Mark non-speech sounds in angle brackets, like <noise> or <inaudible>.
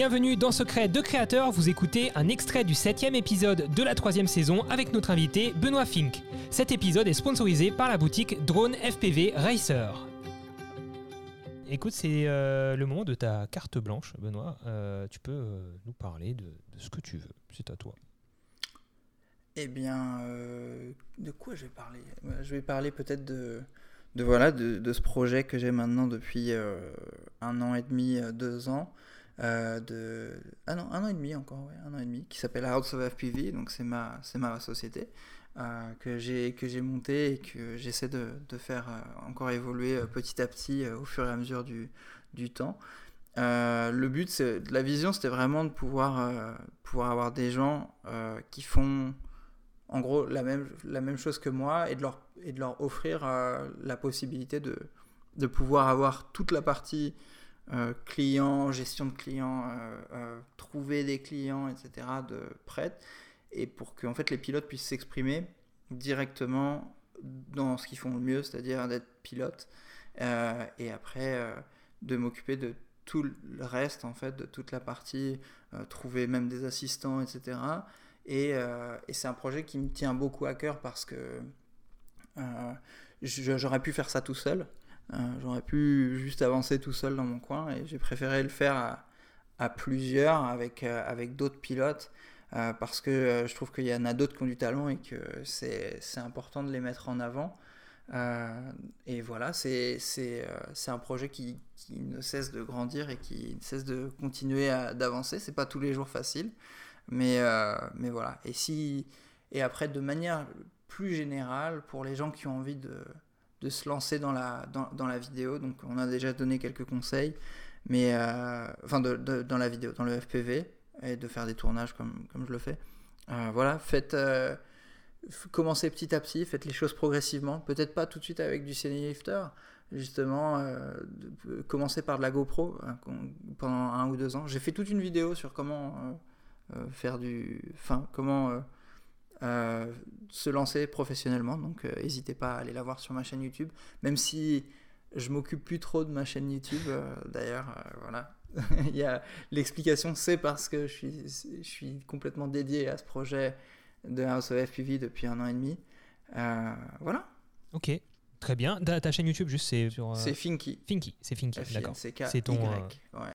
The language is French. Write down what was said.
Bienvenue dans Secret de Créateur, vous écoutez un extrait du septième épisode de la troisième saison avec notre invité Benoît Fink. Cet épisode est sponsorisé par la boutique Drone FPV Racer. Écoute, c'est euh, le moment de ta carte blanche, Benoît. Euh, tu peux euh, nous parler de, ce que tu veux, c'est à toi. Eh bien, de quoi je vais parler? Je vais parler peut-être de, ce projet que j'ai maintenant depuis un an et demi, deux ans. Euh, de... Ah non, un an et demi encore, ouais, un an et demi, qui s'appelle House of FPV, donc c'est ma, c'est ma société euh, que j'ai montée et que j'essaie de, de faire euh, encore évoluer petit à petit au fur et à mesure du, du temps. Le but, la vision, c'était vraiment de pouvoir, pouvoir avoir des gens qui font en gros la même, la même chose que moi et de leur, et de leur offrir la possibilité de, de pouvoir avoir toute la partie euh, client, gestion de clients, euh, euh, trouver des clients, etc. de prête et pour que en fait les pilotes puissent s'exprimer directement dans ce qu'ils font le mieux, c'est-à-dire d'être pilote et après de m'occuper de tout le reste en fait, de toute la partie, trouver même des assistants, etc. Et, c'est un projet qui me tient beaucoup à cœur parce que j'aurais pu faire ça tout seul. Euh, j'aurais pu juste avancer tout seul dans mon coin et j'ai préféré le faire à, plusieurs avec, euh, avec d'autres pilotes euh, parce que je trouve qu'il y en a d'autres qui ont du talent et que c'est important de les mettre en avant. Et voilà, c'est un projet qui, qui ne cesse de grandir et qui ne cesse de continuer d'avancer. C'est pas tous les jours facile, mais, mais voilà. Et, si, et après, de manière plus générale, pour les gens qui ont envie de, de se lancer dans la, dans, la vidéo, donc on a déjà donné quelques conseils, mais euh, enfin dans la vidéo, dans le FPV, et de faire des tournages comme, comme je le fais. Euh, voilà, faites, euh, commencez petit à petit, faites les choses progressivement, peut-être pas tout de suite avec du Lifter, justement, commencez par de la GoPro hein, pendant un ou deux ans. J'ai fait toute une vidéo sur comment faire du, enfin comment se lancer professionnellement, donc euh, n'hésitez pas à aller la voir sur ma chaîne YouTube, même si je m'occupe plus trop de ma chaîne YouTube, euh, d'ailleurs, euh, voilà. <laughs> Il y a l'explication, c'est parce que je suis, je suis complètement dédié à ce projet de House of FPV depuis un an et demi. Euh, voilà, Ok, très bien. Ta, ta chaîne YouTube, juste, c'est sur. euh, c'est Finky. Finky, c'est Finky, d'accord. C'est ton, Ouais.